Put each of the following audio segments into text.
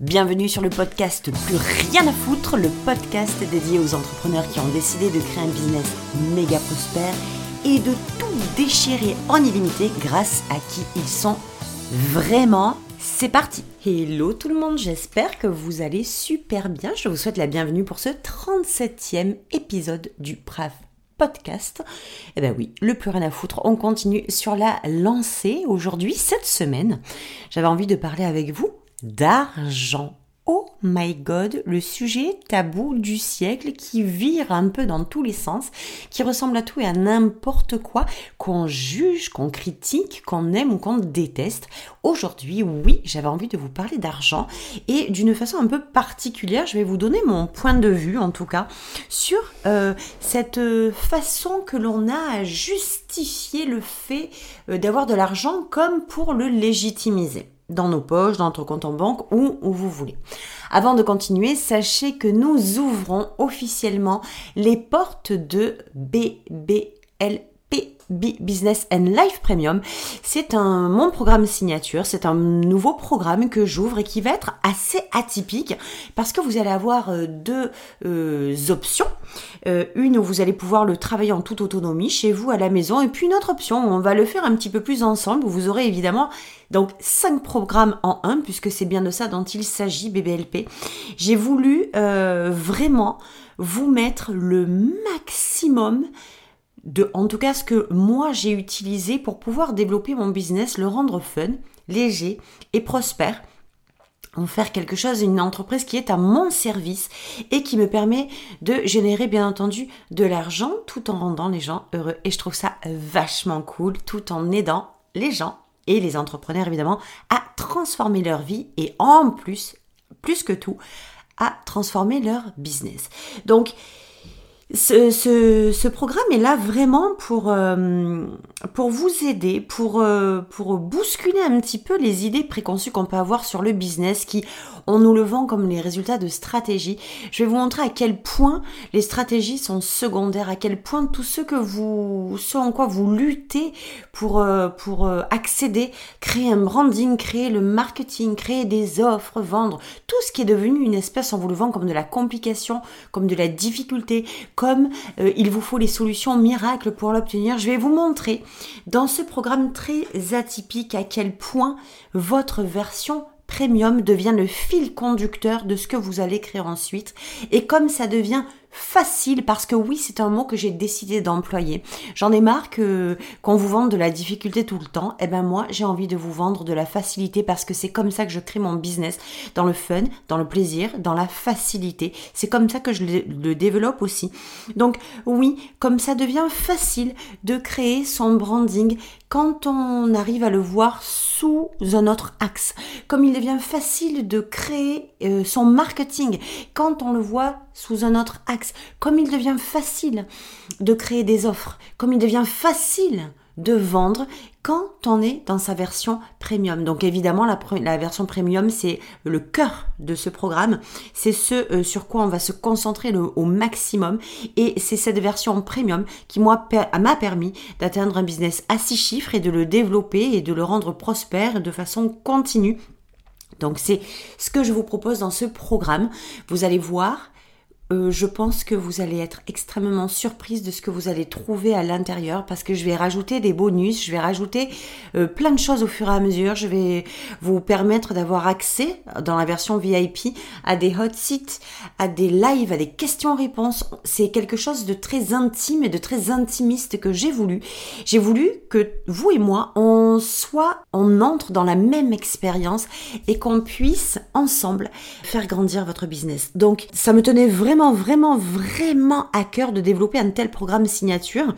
Bienvenue sur le podcast Plus rien à foutre, le podcast dédié aux entrepreneurs qui ont décidé de créer un business méga prospère et de tout déchirer en illimité grâce à qui ils sont vraiment. C'est parti Hello tout le monde, j'espère que vous allez super bien. Je vous souhaite la bienvenue pour ce 37e épisode du Brave podcast. Eh ben oui, le plus rien à foutre, on continue sur la lancée. Aujourd'hui, cette semaine, j'avais envie de parler avec vous d'argent. Oh my god, le sujet tabou du siècle qui vire un peu dans tous les sens, qui ressemble à tout et à n'importe quoi, qu'on juge, qu'on critique, qu'on aime ou qu'on déteste. Aujourd'hui, oui, j'avais envie de vous parler d'argent et d'une façon un peu particulière, je vais vous donner mon point de vue en tout cas sur euh, cette façon que l'on a à justifier le fait euh, d'avoir de l'argent comme pour le légitimiser dans nos poches, dans notre compte en banque ou où vous voulez. Avant de continuer, sachez que nous ouvrons officiellement les portes de BBL Business and Life Premium. C'est un mon programme signature, c'est un nouveau programme que j'ouvre et qui va être assez atypique parce que vous allez avoir euh, deux euh, options. Euh, une où vous allez pouvoir le travailler en toute autonomie chez vous à la maison et puis une autre option où on va le faire un petit peu plus ensemble vous aurez évidemment donc cinq programmes en un puisque c'est bien de ça dont il s'agit BBLP. J'ai voulu vraiment vous mettre le maximum de, en tout cas, ce que moi j'ai utilisé pour pouvoir développer mon business, le rendre fun, léger et prospère en faire quelque chose, une entreprise qui est à mon service et qui me permet de générer bien entendu de l'argent tout en rendant les gens heureux. Et je trouve ça vachement cool tout en aidant les gens et les entrepreneurs évidemment à transformer leur vie et en plus, plus que tout, à transformer leur business. Donc, ce, programme est là vraiment pour, euh, pour vous aider, pour, euh, pour bousculer un petit peu les idées préconçues qu'on peut avoir sur le business qui, on nous le vend comme les résultats de stratégie. Je vais vous montrer à quel point les stratégies sont secondaires, à quel point tout ce que vous, ce en quoi vous luttez pour, euh, pour accéder, créer un branding, créer le marketing, créer des offres, vendre, tout ce qui est devenu une espèce, on vous le vend comme de la complication, comme de la difficulté, comme euh, il vous faut les solutions miracles pour l'obtenir, je vais vous montrer dans ce programme très atypique à quel point votre version premium devient le fil conducteur de ce que vous allez créer ensuite. Et comme ça devient facile parce que oui, c'est un mot que j'ai décidé d'employer. J'en ai marre qu'on vous vende de la difficulté tout le temps. Eh ben moi, j'ai envie de vous vendre de la facilité parce que c'est comme ça que je crée mon business dans le fun, dans le plaisir, dans la facilité. C'est comme ça que je le, développe aussi. Donc oui, comme ça devient facile de créer son branding quand on arrive à le voir sous un autre axe. Comme il devient facile de créer euh, son marketing quand on le voit sous un autre axe comme il devient facile de créer des offres, comme il devient facile de vendre quand on est dans sa version premium. Donc évidemment, la, version premium, c'est le cœur de ce programme. C'est ce euh, sur quoi on va se concentrer au maximum. Et c'est cette version premium qui m'a permis d'atteindre un business à six chiffres et de le développer et de le rendre prospère de façon continue. Donc c'est ce que je vous propose dans ce programme. Vous allez voir euh, je pense que vous allez être extrêmement surprise de ce que vous allez trouver à l'intérieur parce que je vais rajouter des bonus, je vais rajouter euh, plein de choses au fur et à mesure. Je vais vous permettre d'avoir accès dans la version VIP à des hot seats, à des lives, à des questions-réponses. C'est quelque chose de très intime et de très intimiste que j'ai voulu. J'ai voulu que vous et moi, on soit, on entre dans la même expérience et qu'on puisse ensemble faire grandir votre business. Donc, ça me tenait vraiment vraiment, vraiment, à cœur de développer un tel programme signature.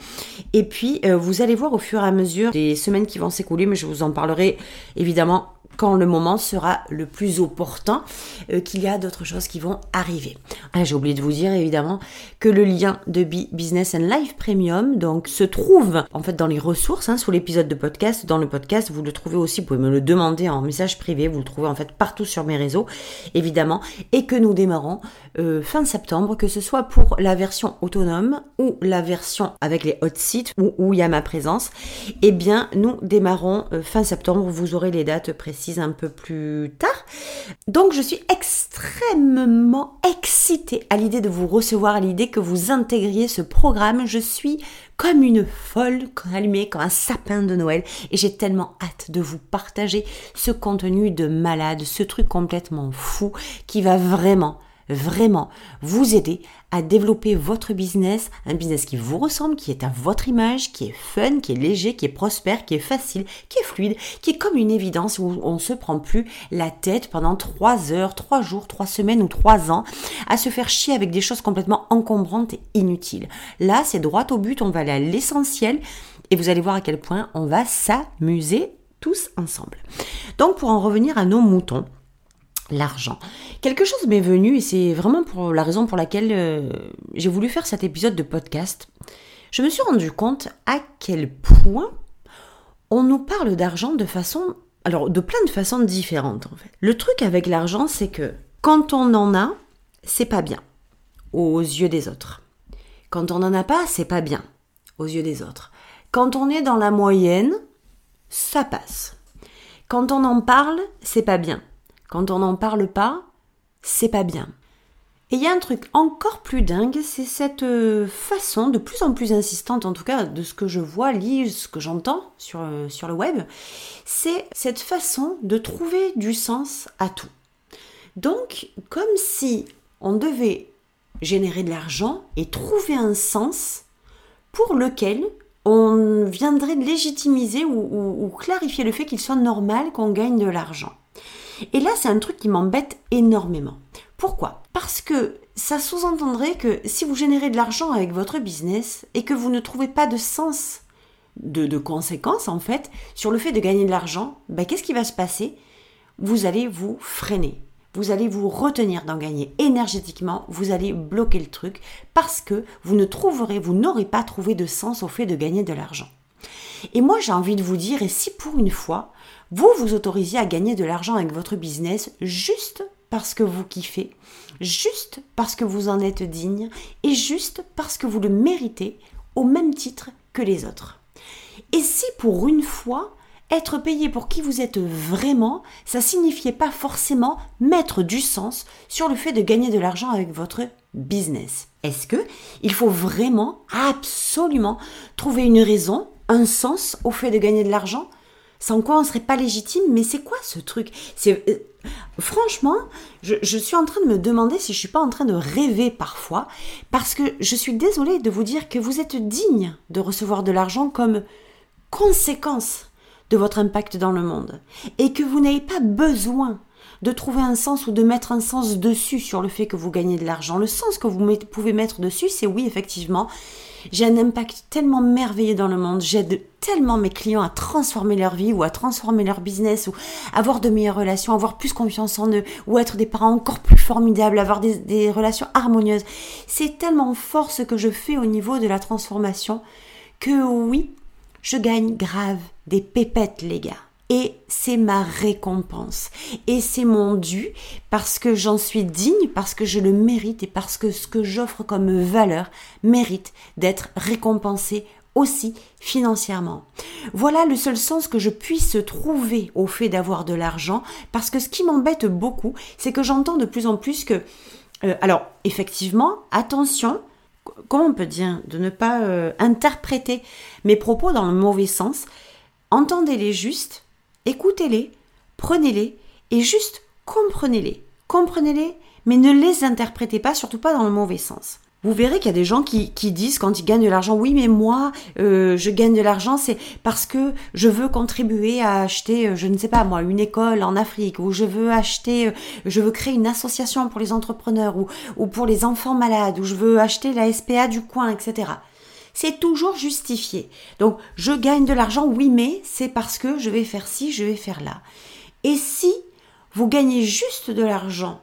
Et puis, euh, vous allez voir au fur et à mesure des semaines qui vont s'écouler, mais je vous en parlerai évidemment quand le moment sera le plus opportun, euh, qu'il y a d'autres choses qui vont arriver. Ah, j'ai oublié de vous dire évidemment que le lien de Business and Life Premium donc se trouve en fait dans les ressources hein, sous l'épisode de podcast. Dans le podcast, vous le trouvez aussi, vous pouvez me le demander en message privé, vous le trouvez en fait partout sur mes réseaux évidemment, et que nous démarrons euh, fin septembre, que ce soit pour la version autonome ou la version avec les hot sites où, où il y a ma présence. Eh bien, nous démarrons euh, fin septembre. Vous aurez les dates précises un peu plus tard. Donc je suis extrêmement excitée à l'idée de vous recevoir, à l'idée que vous intégriez ce programme. Je suis comme une folle, allumée comme un sapin de Noël. Et j'ai tellement hâte de vous partager ce contenu de malade, ce truc complètement fou qui va vraiment vraiment vous aider à développer votre business, un business qui vous ressemble, qui est à votre image, qui est fun, qui est léger, qui est prospère, qui est facile, qui est fluide, qui est comme une évidence où on se prend plus la tête pendant trois heures, trois jours, trois semaines ou trois ans à se faire chier avec des choses complètement encombrantes et inutiles. Là, c'est droit au but, on va aller à l'essentiel et vous allez voir à quel point on va s'amuser tous ensemble. Donc pour en revenir à nos moutons, l'argent. Quelque chose m'est venu et c'est vraiment pour la raison pour laquelle euh, j'ai voulu faire cet épisode de podcast. Je me suis rendu compte à quel point on nous parle d'argent de façon alors de plein de façons différentes en fait. Le truc avec l'argent, c'est que quand on en a, c'est pas bien aux yeux des autres. Quand on n'en a pas, c'est pas bien aux yeux des autres. Quand on est dans la moyenne, ça passe. Quand on en parle, c'est pas bien. Quand on n'en parle pas, c'est pas bien. Et il y a un truc encore plus dingue, c'est cette euh, façon, de plus en plus insistante en tout cas, de ce que je vois, lis, ce que j'entends euh, sur le web, c'est cette façon de trouver du sens à tout. Donc, comme si on devait générer de l'argent et trouver un sens pour lequel on viendrait légitimiser ou clarifier le fait qu'il soit normal qu'on gagne de l'argent. Et là, c'est un truc qui m'embête énormément. Pourquoi? Parce que ça sous-entendrait que si vous générez de l'argent avec votre business et que vous ne trouvez pas de sens, de, conséquences en fait, sur le fait de gagner de l'argent, ben, qu'est-ce qui va se passer? Vous allez vous freiner. Vous allez vous retenir d'en gagner énergétiquement, vous allez bloquer le truc parce que vous ne trouverez, vous n'aurez pas trouvé de sens au fait de gagner de l'argent. Et moi, j'ai envie de vous dire, et si pour une fois, vous vous autorisiez à gagner de l'argent avec votre business juste parce que vous kiffez, juste parce que vous en êtes digne et juste parce que vous le méritez au même titre que les autres. Et si pour une fois, être payé pour qui vous êtes vraiment, ça signifiait pas forcément mettre du sens sur le fait de gagner de l'argent avec votre business. Est-ce que il faut vraiment absolument trouver une raison, un sens au fait de gagner de l'argent? Sans quoi on serait pas légitime. Mais c'est quoi ce truc? C'est euh, franchement, je, suis en train de me demander si je suis pas en train de rêver parfois, parce que je suis désolée de vous dire que vous êtes digne de recevoir de l'argent comme conséquence de votre impact dans le monde, et que vous n'avez pas besoin de trouver un sens ou de mettre un sens dessus sur le fait que vous gagnez de l'argent. Le sens que vous pouvez mettre dessus, c'est oui, effectivement, j'ai un impact tellement merveilleux dans le monde, j'aide tellement mes clients à transformer leur vie ou à transformer leur business ou avoir de meilleures relations, avoir plus confiance en eux ou être des parents encore plus formidables, avoir des, relations harmonieuses. C'est tellement fort ce que je fais au niveau de la transformation que oui, je gagne grave des pépettes les gars et c'est ma récompense. Et c'est mon dû parce que j'en suis digne, parce que je le mérite et parce que ce que j'offre comme valeur mérite d'être récompensé aussi financièrement. Voilà le seul sens que je puisse trouver au fait d'avoir de l'argent parce que ce qui m'embête beaucoup, c'est que j'entends de plus en plus que... Euh, alors, effectivement, attention, comment on peut dire, de ne pas euh, interpréter mes propos dans le mauvais sens. Entendez-les juste, écoutez-les, prenez-les et juste comprenez-les. Comprenez-les, mais ne les interprétez pas, surtout pas dans le mauvais sens. Vous verrez qu'il y a des gens qui, disent quand ils gagnent de l'argent, oui, mais moi, euh, je gagne de l'argent, c'est parce que je veux contribuer à acheter, euh, je ne sais pas moi, une école en Afrique, ou je veux acheter, euh, je veux créer une association pour les entrepreneurs, ou, ou pour les enfants malades, ou je veux acheter la SPA du coin, etc c'est toujours justifié. Donc, je gagne de l'argent, oui, mais c'est parce que je vais faire ci, je vais faire là. Et si vous gagnez juste de l'argent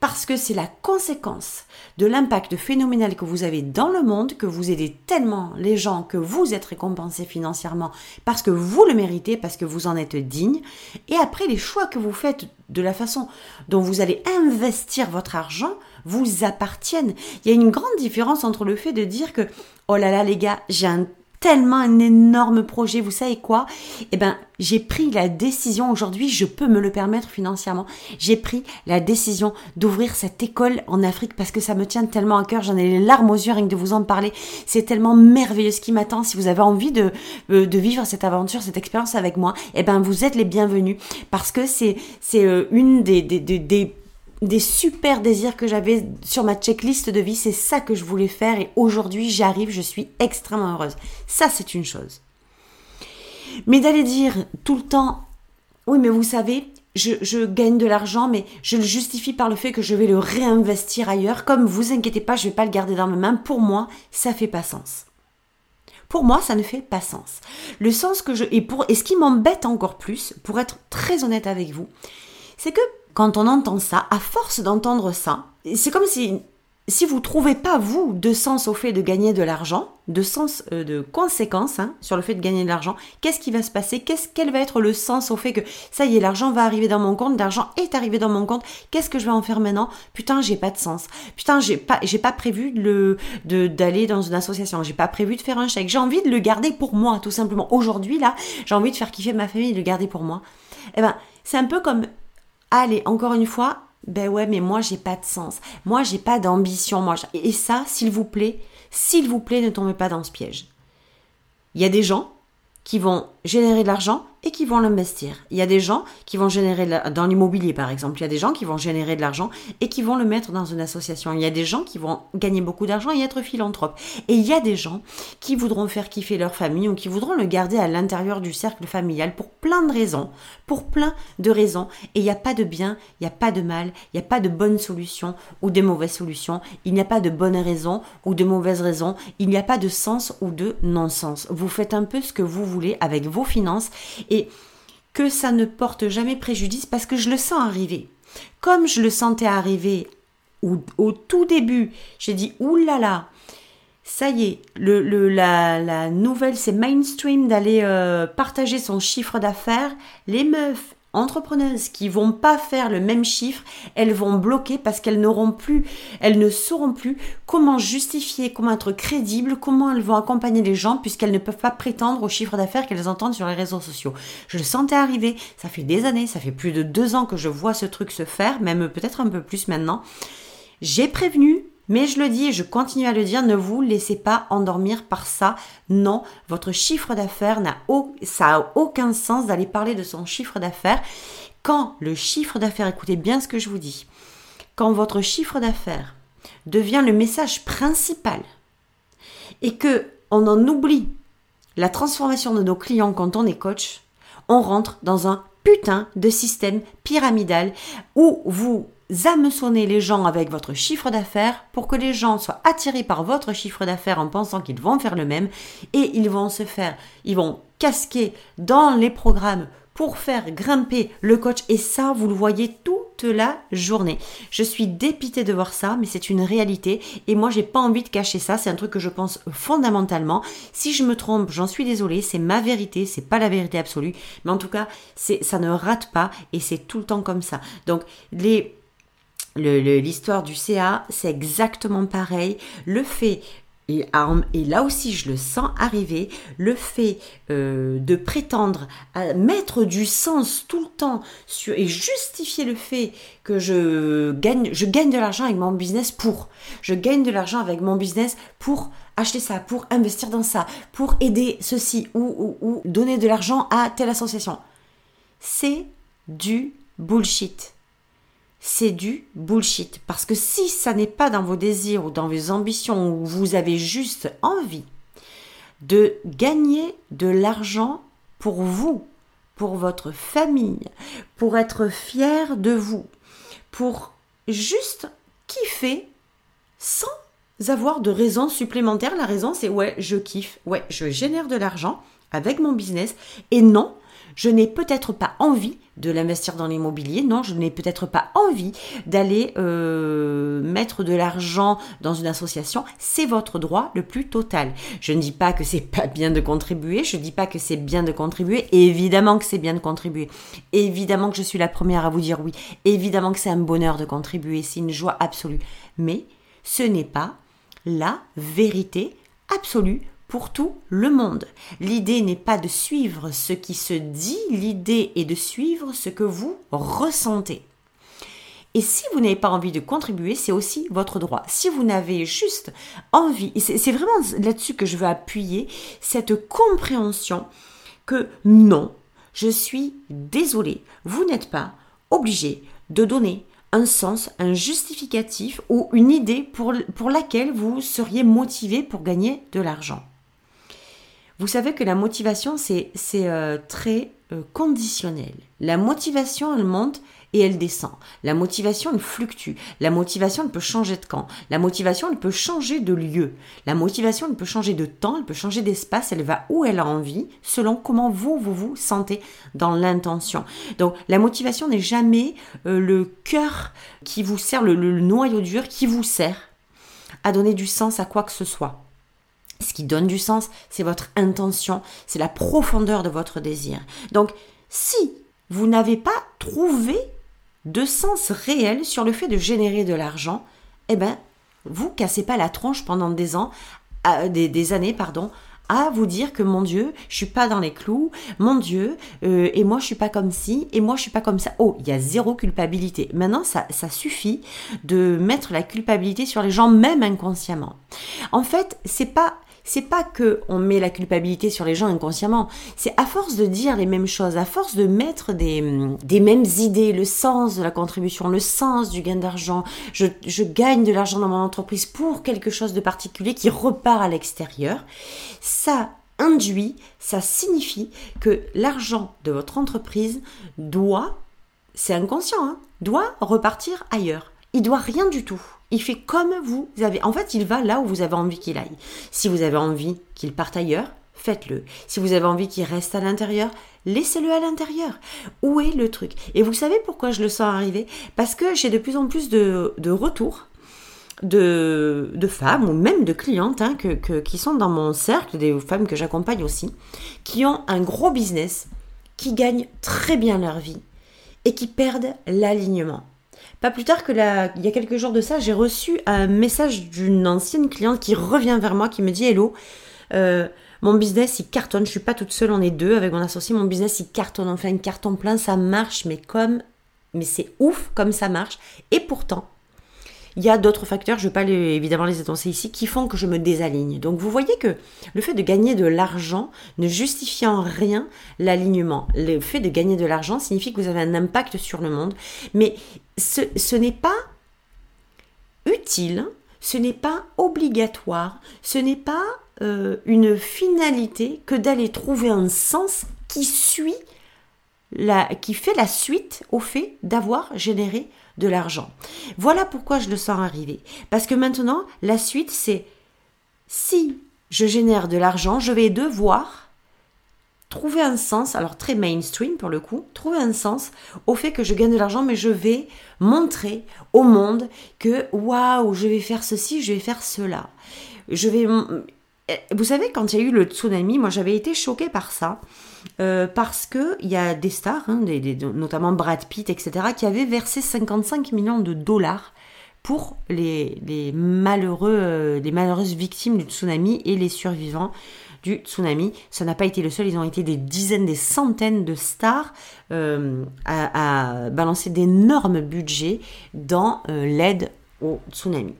parce que c'est la conséquence de l'impact phénoménal que vous avez dans le monde, que vous aidez tellement les gens que vous êtes récompensé financièrement parce que vous le méritez, parce que vous en êtes digne. Et après, les choix que vous faites de la façon dont vous allez investir votre argent vous appartiennent. Il y a une grande différence entre le fait de dire que, oh là là les gars, j'ai un tellement un énorme projet. Vous savez quoi? Eh ben, j'ai pris la décision aujourd'hui, je peux me le permettre financièrement. J'ai pris la décision d'ouvrir cette école en Afrique parce que ça me tient tellement à cœur. J'en ai les larmes aux yeux rien que de vous en parler. C'est tellement merveilleux ce qui m'attend. Si vous avez envie de, euh, vivre cette aventure, cette expérience avec moi, eh ben, vous êtes les bienvenus parce que c'est, euh, une des des super désirs que j'avais sur ma checklist de vie. C'est ça que je voulais faire et aujourd'hui j'arrive, je suis extrêmement heureuse. Ça c'est une chose. Mais d'aller dire tout le temps, oui mais vous savez, je, gagne de l'argent, mais je le justifie par le fait que je vais le réinvestir ailleurs. Comme vous inquiétez pas, je vais pas le garder dans mes mains. Pour moi, ça fait pas sens. Pour moi, ça ne fait pas sens. Le sens que je pour et ce qui m'embête encore plus, pour être très honnête avec vous, c'est que quand on entend ça, à force d'entendre ça, c'est comme si si vous trouvez pas vous de sens au fait de gagner de l'argent, de sens euh, de conséquence hein, sur le fait de gagner de l'argent, qu'est-ce qui va se passer? Qu'est-ce quel va être le sens au fait que ça y est, l'argent va arriver dans mon compte, l'argent est arrivé dans mon compte, qu'est-ce que je vais en faire maintenant? Putain, j'ai pas de sens. Putain, j'ai pas pas prévu de de d'aller dans une association, j'ai pas prévu de faire un chèque. J'ai envie de le garder pour moi tout simplement. Aujourd'hui là, j'ai envie de faire kiffer ma famille, de le garder pour moi. Eh ben, c'est un peu comme allez, encore une fois, ben ouais, mais moi j'ai pas de sens. Moi j'ai pas d'ambition. Moi, et ça, s'il vous plaît, s'il vous plaît, ne tombez pas dans ce piège. Il y a des gens qui vont générer de l'argent et qui vont l'investir. Il y a des gens qui vont générer dans l'immobilier par exemple, il y a des gens qui vont générer de l'argent et qui vont le mettre dans une association. Il y a des gens qui vont gagner beaucoup d'argent et être philanthropes. Et il y a des gens qui voudront faire kiffer leur famille ou qui voudront le garder à l'intérieur du cercle familial pour plein de raisons, pour plein de raisons. Et il n'y a pas de bien, il n'y a pas de mal, il n'y a pas de bonne solution ou de mauvaise solution, il n'y a pas de bonne raison ou de mauvaise raison, il n'y a pas de sens ou de non-sens. Vous faites un peu ce que vous voulez avec vos finances et que ça ne porte jamais préjudice parce que je le sens arriver. Comme je le sentais arriver au, tout début, j'ai dit oulala, ça y est, le, la, nouvelle, c'est mainstream d'aller euh, partager son chiffre d'affaires. Les meufs entrepreneuses qui vont pas faire le même chiffre, elles vont bloquer parce qu'elles n'auront plus, elles ne sauront plus comment justifier, comment être crédibles, comment elles vont accompagner les gens puisqu'elles ne peuvent pas prétendre au chiffre d'affaires qu'elles entendent sur les réseaux sociaux. Je le sentais arriver, ça fait des années, ça fait plus de deux ans que je vois ce truc se faire, même peut-être un peu plus maintenant. J'ai prévenu, mais je le dis et je continue à le dire, ne vous laissez pas endormir par ça. Non, votre chiffre d'affaires n'a ça a aucun sens d'aller parler de son chiffre d'affaires. Quand le chiffre d'affaires, écoutez bien ce que je vous dis, quand votre chiffre d'affaires devient le message principal et que on en oublie la transformation de nos clients quand on est coach, on rentre dans un putain de système pyramidal où vous hameçonner les gens avec votre chiffre d'affaires pour que les gens soient attirés par votre chiffre d'affaires en pensant qu'ils vont faire le même. Et ils vont se faire, ils vont casquer dans les programmes pour faire grimper le coach. Et ça vous le voyez toute la journée. Je suis dépitée de voir ça mais c'est une réalité. Et moi j'ai pas envie de cacher ça, c'est un truc que je pense fondamentalement. Si je me trompe, j'en suis désolée, c'est ma vérité, c'est pas la vérité absolue, mais en tout cas, c'est ça ne rate pas. Et c'est tout le temps comme ça. Donc les l'histoire du CA, c'est exactement pareil. Le fait et, là aussi je le sens arriver, le fait euh, de prétendre à mettre du sens tout le temps sur, et justifier le fait que je gagne, je gagne de l'argent avec mon business pour, je gagne de l'argent avec mon business pour acheter ça, pour investir dans ça, pour aider ceci ou donner de l'argent à telle association. C'est du bullshit c'est du bullshit. Parce que si ça n'est pas dans vos désirs ou dans vos ambitions, ou vous avez juste envie de gagner de l'argent pour vous, pour votre famille, pour être fier de vous, pour juste kiffer sans avoir de raison supplémentaire. La raison, c'est ouais, je kiffe, ouais, je génère de l'argent avec mon business et non, je n'ai peut-être pas envie de l'investir dans l'immobilier. Non, je n'ai peut-être pas envie d'aller euh, mettre de l'argent dans une association. C'est votre droit le plus total. Je ne dis pas que c'est pas bien de contribuer. Je ne dis pas que c'est bien de contribuer. Évidemment que c'est bien de contribuer. Évidemment que je suis la première à vous dire oui. Évidemment que c'est un bonheur de contribuer. C'est une joie absolue. Mais ce n'est pas la vérité absolue pour tout le monde. L'idée n'est pas de suivre ce qui se dit, l'idée est de suivre ce que vous ressentez. Et si vous n'avez pas envie de contribuer, c'est aussi votre droit. Si vous n'avez juste envie, et c'est vraiment là-dessus que je veux appuyer, cette compréhension que non, je suis désolé, vous n'êtes pas obligé de donner un sens, un justificatif ou une idée pour, pour laquelle vous seriez motivé pour gagner de l'argent. Vous savez que la motivation, c'est euh, très euh, conditionnel. La motivation, elle monte et elle descend. La motivation, elle fluctue. La motivation, elle peut changer de camp. La motivation, elle peut changer de lieu. La motivation, elle peut changer de temps, elle peut changer d'espace. Elle va où elle a envie, selon comment vous, vous sentez dans l'intention. Donc, la motivation n'est jamais euh, le cœur qui vous sert, le noyau dur qui vous sert à donner du sens à quoi que ce soit. Ce qui donne du sens, c'est votre intention, c'est la profondeur de votre désir. Donc, si vous n'avez pas trouvé de sens réel sur le fait de générer de l'argent, eh ben, vous cassez pas la tronche pendant des ans, euh, des, années, pardon, à vous dire que mon Dieu, je suis pas dans les clous, mon Dieu, euh, et moi je suis pas comme ci, et moi je suis pas comme ça. Oh, il y a zéro culpabilité. Maintenant, ça, ça suffit de mettre la culpabilité sur les gens, même inconsciemment. En fait, c'est pas c'est pas que on met la culpabilité sur les gens inconsciemment, c'est à force de dire les mêmes choses, à force de mettre des, mêmes idées, le sens de la contribution, le sens du gain d'argent, je, je gagne de l'argent dans mon entreprise pour quelque chose de particulier qui repart à l'extérieur, ça induit, ça signifie que l'argent de votre entreprise doit, c'est inconscient, hein, doit repartir ailleurs. Il doit rien du tout. Il fait comme vous avez. En fait, il va là où vous avez envie qu'il aille. Si vous avez envie qu'il parte ailleurs, faites-le. Si vous avez envie qu'il reste à l'intérieur, laissez-le à l'intérieur. Où est le truc? Et vous savez pourquoi je le sens arriver? Parce que j'ai de plus en plus de, retours de, de, femmes ou même de clientes hein, qui sont dans mon cercle, des femmes que j'accompagne aussi, qui ont un gros business, qui gagnent très bien leur vie et qui perdent l'alignement. Pas plus tard que il y a quelques jours de ça, j'ai reçu un message d'une ancienne cliente qui revient vers moi, qui me dit Hello, euh, mon business il cartonne, je suis pas toute seule, on est deux avec mon associé, mon business il cartonne, on fait une carton plein, ça marche, mais comme, mais c'est ouf comme ça marche. Et pourtant, il y a d'autres facteurs, je ne vais pas évidemment les énoncer ici, qui font que je me désaligne. Donc vous voyez que le fait de gagner de l'argent ne justifie en rien l'alignement. Le fait de gagner de l'argent signifie que vous avez un impact sur le monde, mais ce, n'est pas utile, ce n'est pas obligatoire, ce n'est pas euh, une finalité que d'aller trouver un sens qui suit qui fait la suite au fait d'avoir généré de l'argent. Voilà pourquoi je le sens arriver. Parce que maintenant, la suite, c'est si je génère de l'argent, je vais devoir trouver un sens, alors très mainstream pour le coup, trouver un sens au fait que je gagne de l'argent, mais je vais montrer au monde que waouh, je vais faire ceci, je vais faire cela. Je vais vous savez, quand il y a eu le tsunami, moi j'avais été choquée par ça. Euh, parce qu'il y a des stars, hein, notamment Brad Pitt, etc., qui avaient versé 55 millions de dollars pour les, malheureux, euh, les malheureuses victimes du tsunami et les survivants du tsunami. Ça n'a pas été le seul, ils ont été des dizaines, des centaines de stars euh, à, à, balancer d'énormes budgets dans l'aide au tsunami.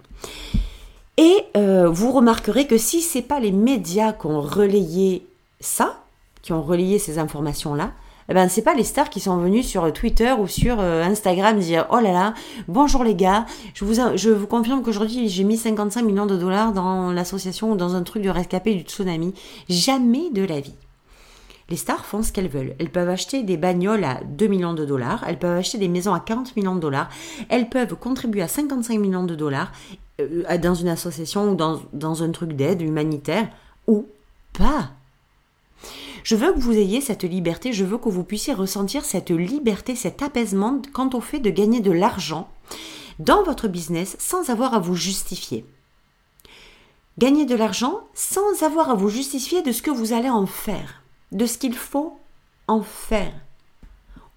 Et vous remarquerez que si c'est pas les médias qui ont relayé ça, qui ont relayé ces informations-là, eh ben pas les stars qui sont venus sur Twitter ou sur euh, Instagram dire oh là là bonjour les gars je vous je vous confirme qu'aujourd'hui j'ai mis 55 millions de dollars dans l'association ou dans un truc de rescapé du tsunami jamais de la vie les stars font ce qu'elles veulent. Elles peuvent acheter des bagnoles à 2 millions de dollars, elles peuvent acheter des maisons à 40 millions de dollars, elles peuvent contribuer à 55 millions de dollars euh, dans une association ou dans, dans un truc d'aide humanitaire, ou pas. Je veux que vous ayez cette liberté, je veux que vous puissiez ressentir cette liberté, cet apaisement quant au fait de gagner de l'argent dans votre business sans avoir à vous justifier. Gagner de l'argent sans avoir à vous justifier de ce que vous allez en faire de ce qu'il faut en faire.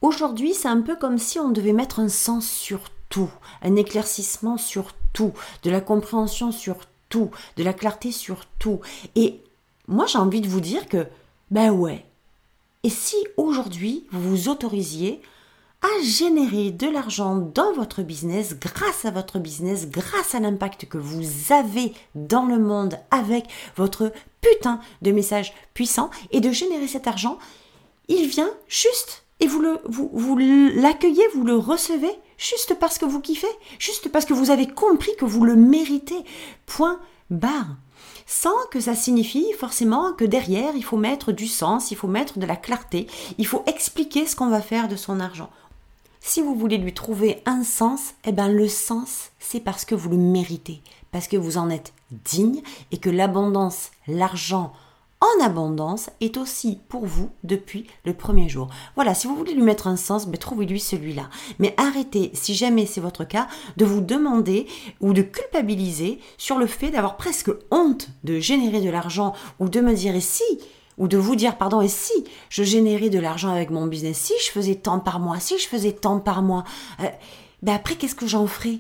Aujourd'hui, c'est un peu comme si on devait mettre un sens sur tout, un éclaircissement sur tout, de la compréhension sur tout, de la clarté sur tout. Et moi j'ai envie de vous dire que, ben ouais, et si aujourd'hui vous vous autorisiez à générer de l'argent dans votre business, grâce à votre business, grâce à l'impact que vous avez dans le monde avec votre putain de message puissant, et de générer cet argent, il vient juste et vous le vous, vous l'accueillez, vous le recevez juste parce que vous kiffez, juste parce que vous avez compris que vous le méritez. Point barre sans que ça signifie forcément que derrière, il faut mettre du sens, il faut mettre de la clarté, il faut expliquer ce qu'on va faire de son argent. Si vous voulez lui trouver un sens, eh ben le sens, c'est parce que vous le méritez, parce que vous en êtes digne et que l'abondance, l'argent, en abondance est aussi pour vous depuis le premier jour. Voilà, si vous voulez lui mettre un sens, ben, trouvez-lui celui-là. Mais arrêtez, si jamais c'est votre cas, de vous demander ou de culpabiliser sur le fait d'avoir presque honte de générer de l'argent ou de me dire et si ou de vous dire pardon et si je générais de l'argent avec mon business, si je faisais tant par mois, si je faisais tant par mois, euh, ben après qu'est-ce que j'en ferais?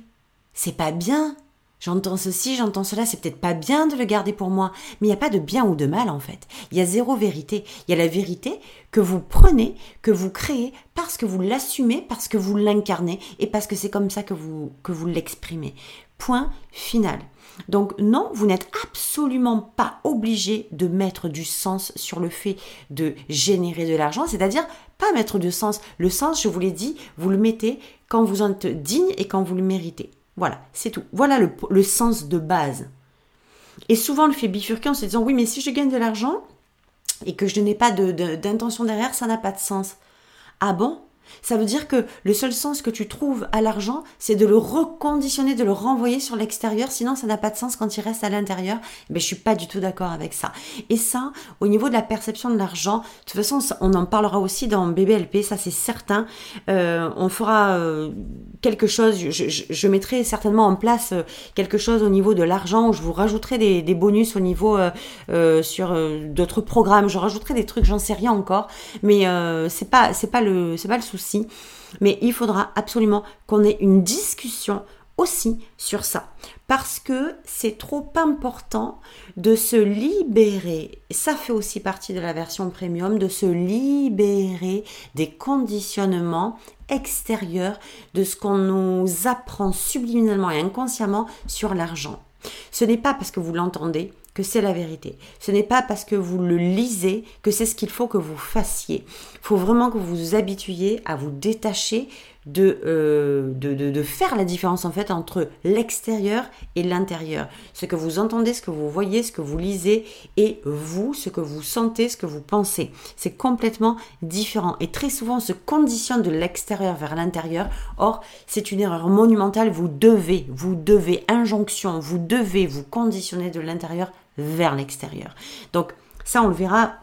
C'est pas bien, J'entends ceci, j'entends cela, c'est peut-être pas bien de le garder pour moi, mais il n'y a pas de bien ou de mal en fait. Il y a zéro vérité. Il y a la vérité que vous prenez, que vous créez parce que vous l'assumez, parce que vous l'incarnez et parce que c'est comme ça que vous, l'exprimez. Point final. Donc non, vous n'êtes absolument pas obligé de mettre du sens sur le fait de générer de l'argent, c'est-à-dire pas mettre de sens. Le sens, je vous l'ai dit, vous le mettez quand vous en êtes digne et quand vous le méritez. Voilà, c'est tout. Voilà le, sens de base. Et souvent, on le fait bifurquer en se disant oui, mais si je gagne de l'argent et que je n'ai pas d'intention derrière, ça n'a pas de sens. Ah bon? Ça veut dire que le seul sens que tu trouves à l'argent, c'est de le reconditionner, de le renvoyer sur l'extérieur, sinon ça n'a pas de sens quand il reste à l'intérieur. Mais je suis pas du tout d'accord avec ça. Et ça, au niveau de la perception de l'argent, de toute façon, on en parlera aussi dans BBLP, ça c'est certain. Euh, on fera euh, quelque chose, je, mettrai certainement en place euh, quelque chose au niveau de l'argent, où je vous rajouterai des, bonus au niveau sur d'autres programmes, je rajouterai des trucs, j'en sais rien encore, mais c'est pas pas pas le souci mais il faudra absolument qu'on ait une discussion aussi sur ça. Parce que c'est trop important de se libérer, ça fait aussi partie de la version premium, de se libérer des conditionnements extérieurs, de ce qu'on nous apprend subliminalement et inconsciemment sur l'argent. Ce n'est pas parce que vous l'entendez que c'est la vérité. Ce n'est pas parce que vous le lisez que c'est ce qu'il faut que vous fassiez. Il faut vraiment que vous vous habituiez à vous détacher euh, de, faire la différence en fait entre l'extérieur et l'intérieur. Ce que vous entendez, ce que vous voyez, ce que vous lisez et vous, ce que vous sentez, ce que vous pensez. C'est complètement différent. Et très souvent, on se conditionne de l'extérieur vers l'intérieur. Or, c'est une erreur monumentale. Vous devez, vous devez, injonction, vous devez vous conditionner de l'intérieur vers l'extérieur. Donc, ça, on le verra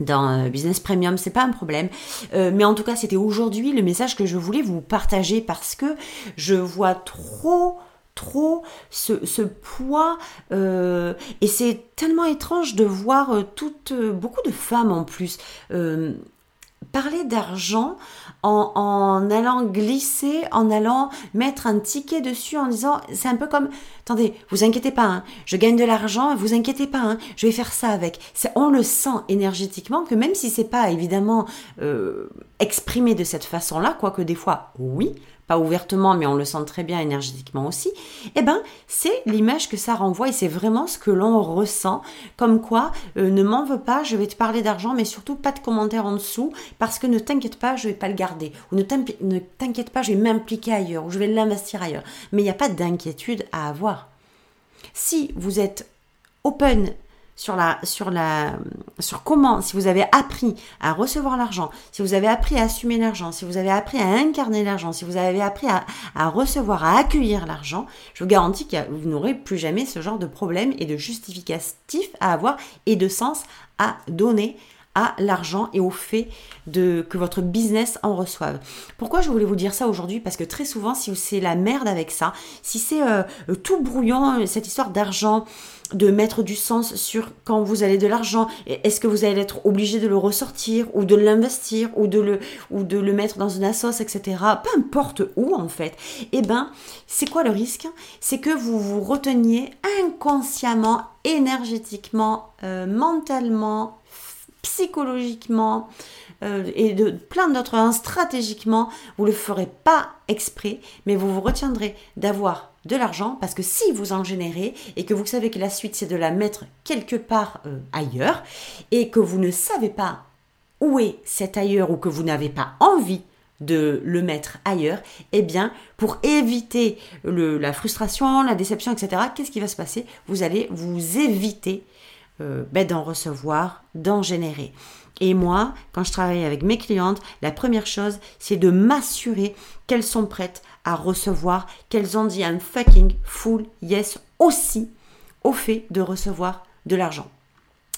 dans Business Premium, c'est pas un problème. Euh, mais en tout cas, c'était aujourd'hui le message que je voulais vous partager parce que je vois trop trop ce, poids euh, et c'est tellement étrange de voir euh, toutes beaucoup de femmes en plus parler d'argent en, allant glisser, en allant mettre un ticket dessus en disant, c'est un peu comme, attendez, vous inquiétez pas, hein, je gagne de l'argent, vous inquiétez pas, hein, je vais faire ça avec. On le sent énergétiquement que même si c'est pas évidemment euh, exprimé de cette façon-là, quoique des fois oui, ouvertement, mais on le sent très bien énergétiquement aussi, eh ben, c'est l'image que ça renvoie et c'est vraiment ce que l'on ressent. Comme quoi, euh, ne m'en veux pas, je vais te parler d'argent, mais surtout pas de commentaires en dessous, parce que ne t'inquiète pas, je vais pas le garder. Ou ne t'inquiète pas, je vais m'impliquer ailleurs, ou je vais l'investir ailleurs. Mais il n'y a pas d'inquiétude à avoir. Si vous êtes open sur la comment si vous avez appris à recevoir l'argent, si vous avez appris à assumer l'argent, si vous avez appris à incarner l'argent, si vous avez appris à, recevoir, à accueillir l'argent, je vous garantis que vous n'aurez plus jamais ce genre de problème et de justificatif à avoir et de sens à donner à l'argent et au fait que votre business en reçoive. Pourquoi je voulais vous dire ça aujourd'hui? Parce que très souvent, si c'est la merde avec ça, si c'est euh, tout brouillon, cette histoire d'argent, de mettre du sens sur quand vous allez de l'argent, est-ce que vous allez être obligé de le ressortir ou de l'investir ou de le ou de le mettre dans une assoce, etc. Peu importe où en fait. Eh ben, c'est quoi le risque? C'est que vous vous reteniez inconsciemment, énergétiquement, euh, mentalement, psychologiquement euh, et de plein d'autres, hein, stratégiquement, vous le ferez pas exprès, mais vous vous retiendrez d'avoir de l'argent parce que si vous en générez et que vous savez que la suite c'est de la mettre quelque part euh, ailleurs et que vous ne savez pas où est cet ailleurs ou que vous n'avez pas envie de le mettre ailleurs, eh bien, pour éviter le, la frustration, la déception, etc., qu'est-ce qui va se passer? Vous allez vous éviter euh, ben, d'en recevoir, d'en générer. Et moi, quand je travaille avec mes clientes, la première chose, c'est de m'assurer qu'elles sont prêtes à recevoir, qu'elles ont dit un fucking full yes aussi au fait de recevoir de l'argent.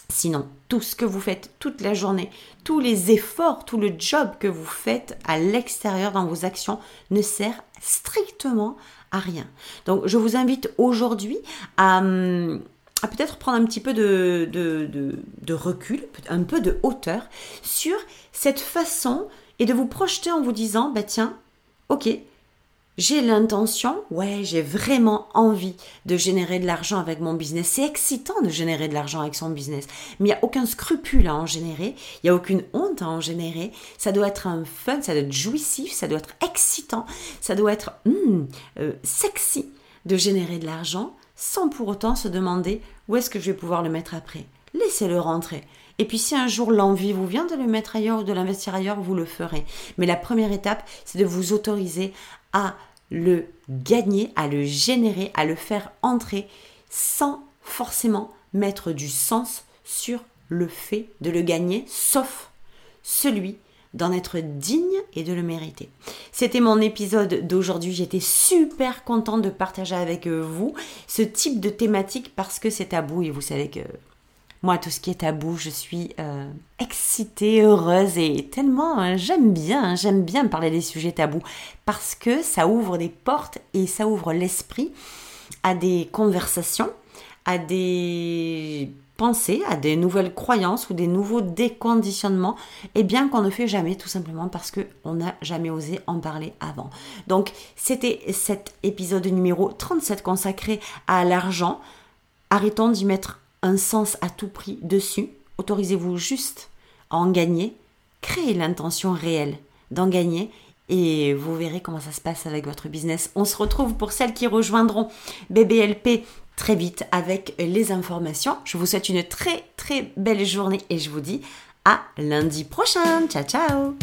Sinon, tout ce que vous faites toute la journée, tous les efforts, tout le job que vous faites à l'extérieur dans vos actions ne sert strictement à rien. Donc, je vous invite aujourd'hui à, hum, peut-être prendre un petit peu de, de, recul, un peu de hauteur sur cette façon et de vous projeter en vous disant, bah tiens, ok, j'ai l'intention, ouais, j'ai vraiment envie de générer de l'argent avec mon business. C'est excitant de générer de l'argent avec son business, mais il n'y a aucun scrupule à en générer, il n'y a aucune honte à en générer. Ça doit être un fun, ça doit être jouissif, ça doit être excitant, ça doit être hmm, euh, sexy de générer de l'argent sans pour autant se demander où est-ce que je vais pouvoir le mettre après. Laissez-le rentrer. Et puis si un jour l'envie vous vient de le mettre ailleurs ou de l'investir ailleurs, vous le ferez. Mais la première étape, c'est de vous autoriser à le gagner, à le générer, à le faire entrer sans forcément mettre du sens sur le fait de le gagner, sauf celui d'en être digne et de le mériter. C'était mon épisode d'aujourd'hui. J'étais super contente de partager avec vous ce type de thématique parce que c'est tabou et vous savez que moi, tout ce qui est tabou, je suis euh, excitée, heureuse et tellement hein, j'aime bien, hein, j'aime bien parler des sujets tabous parce que ça ouvre des portes et ça ouvre l'esprit à des conversations, à des à des nouvelles croyances ou des nouveaux déconditionnements, et eh bien qu'on ne fait jamais tout simplement parce qu'on n'a jamais osé en parler avant. Donc c'était cet épisode numéro 37 consacré à l'argent. Arrêtons d'y mettre un sens à tout prix dessus. Autorisez-vous juste à en gagner. Créez l'intention réelle d'en gagner et vous verrez comment ça se passe avec votre business. On se retrouve pour celles qui rejoindront BBLP très vite avec les informations. Je vous souhaite une très très belle journée et je vous dis à lundi prochain. Ciao ciao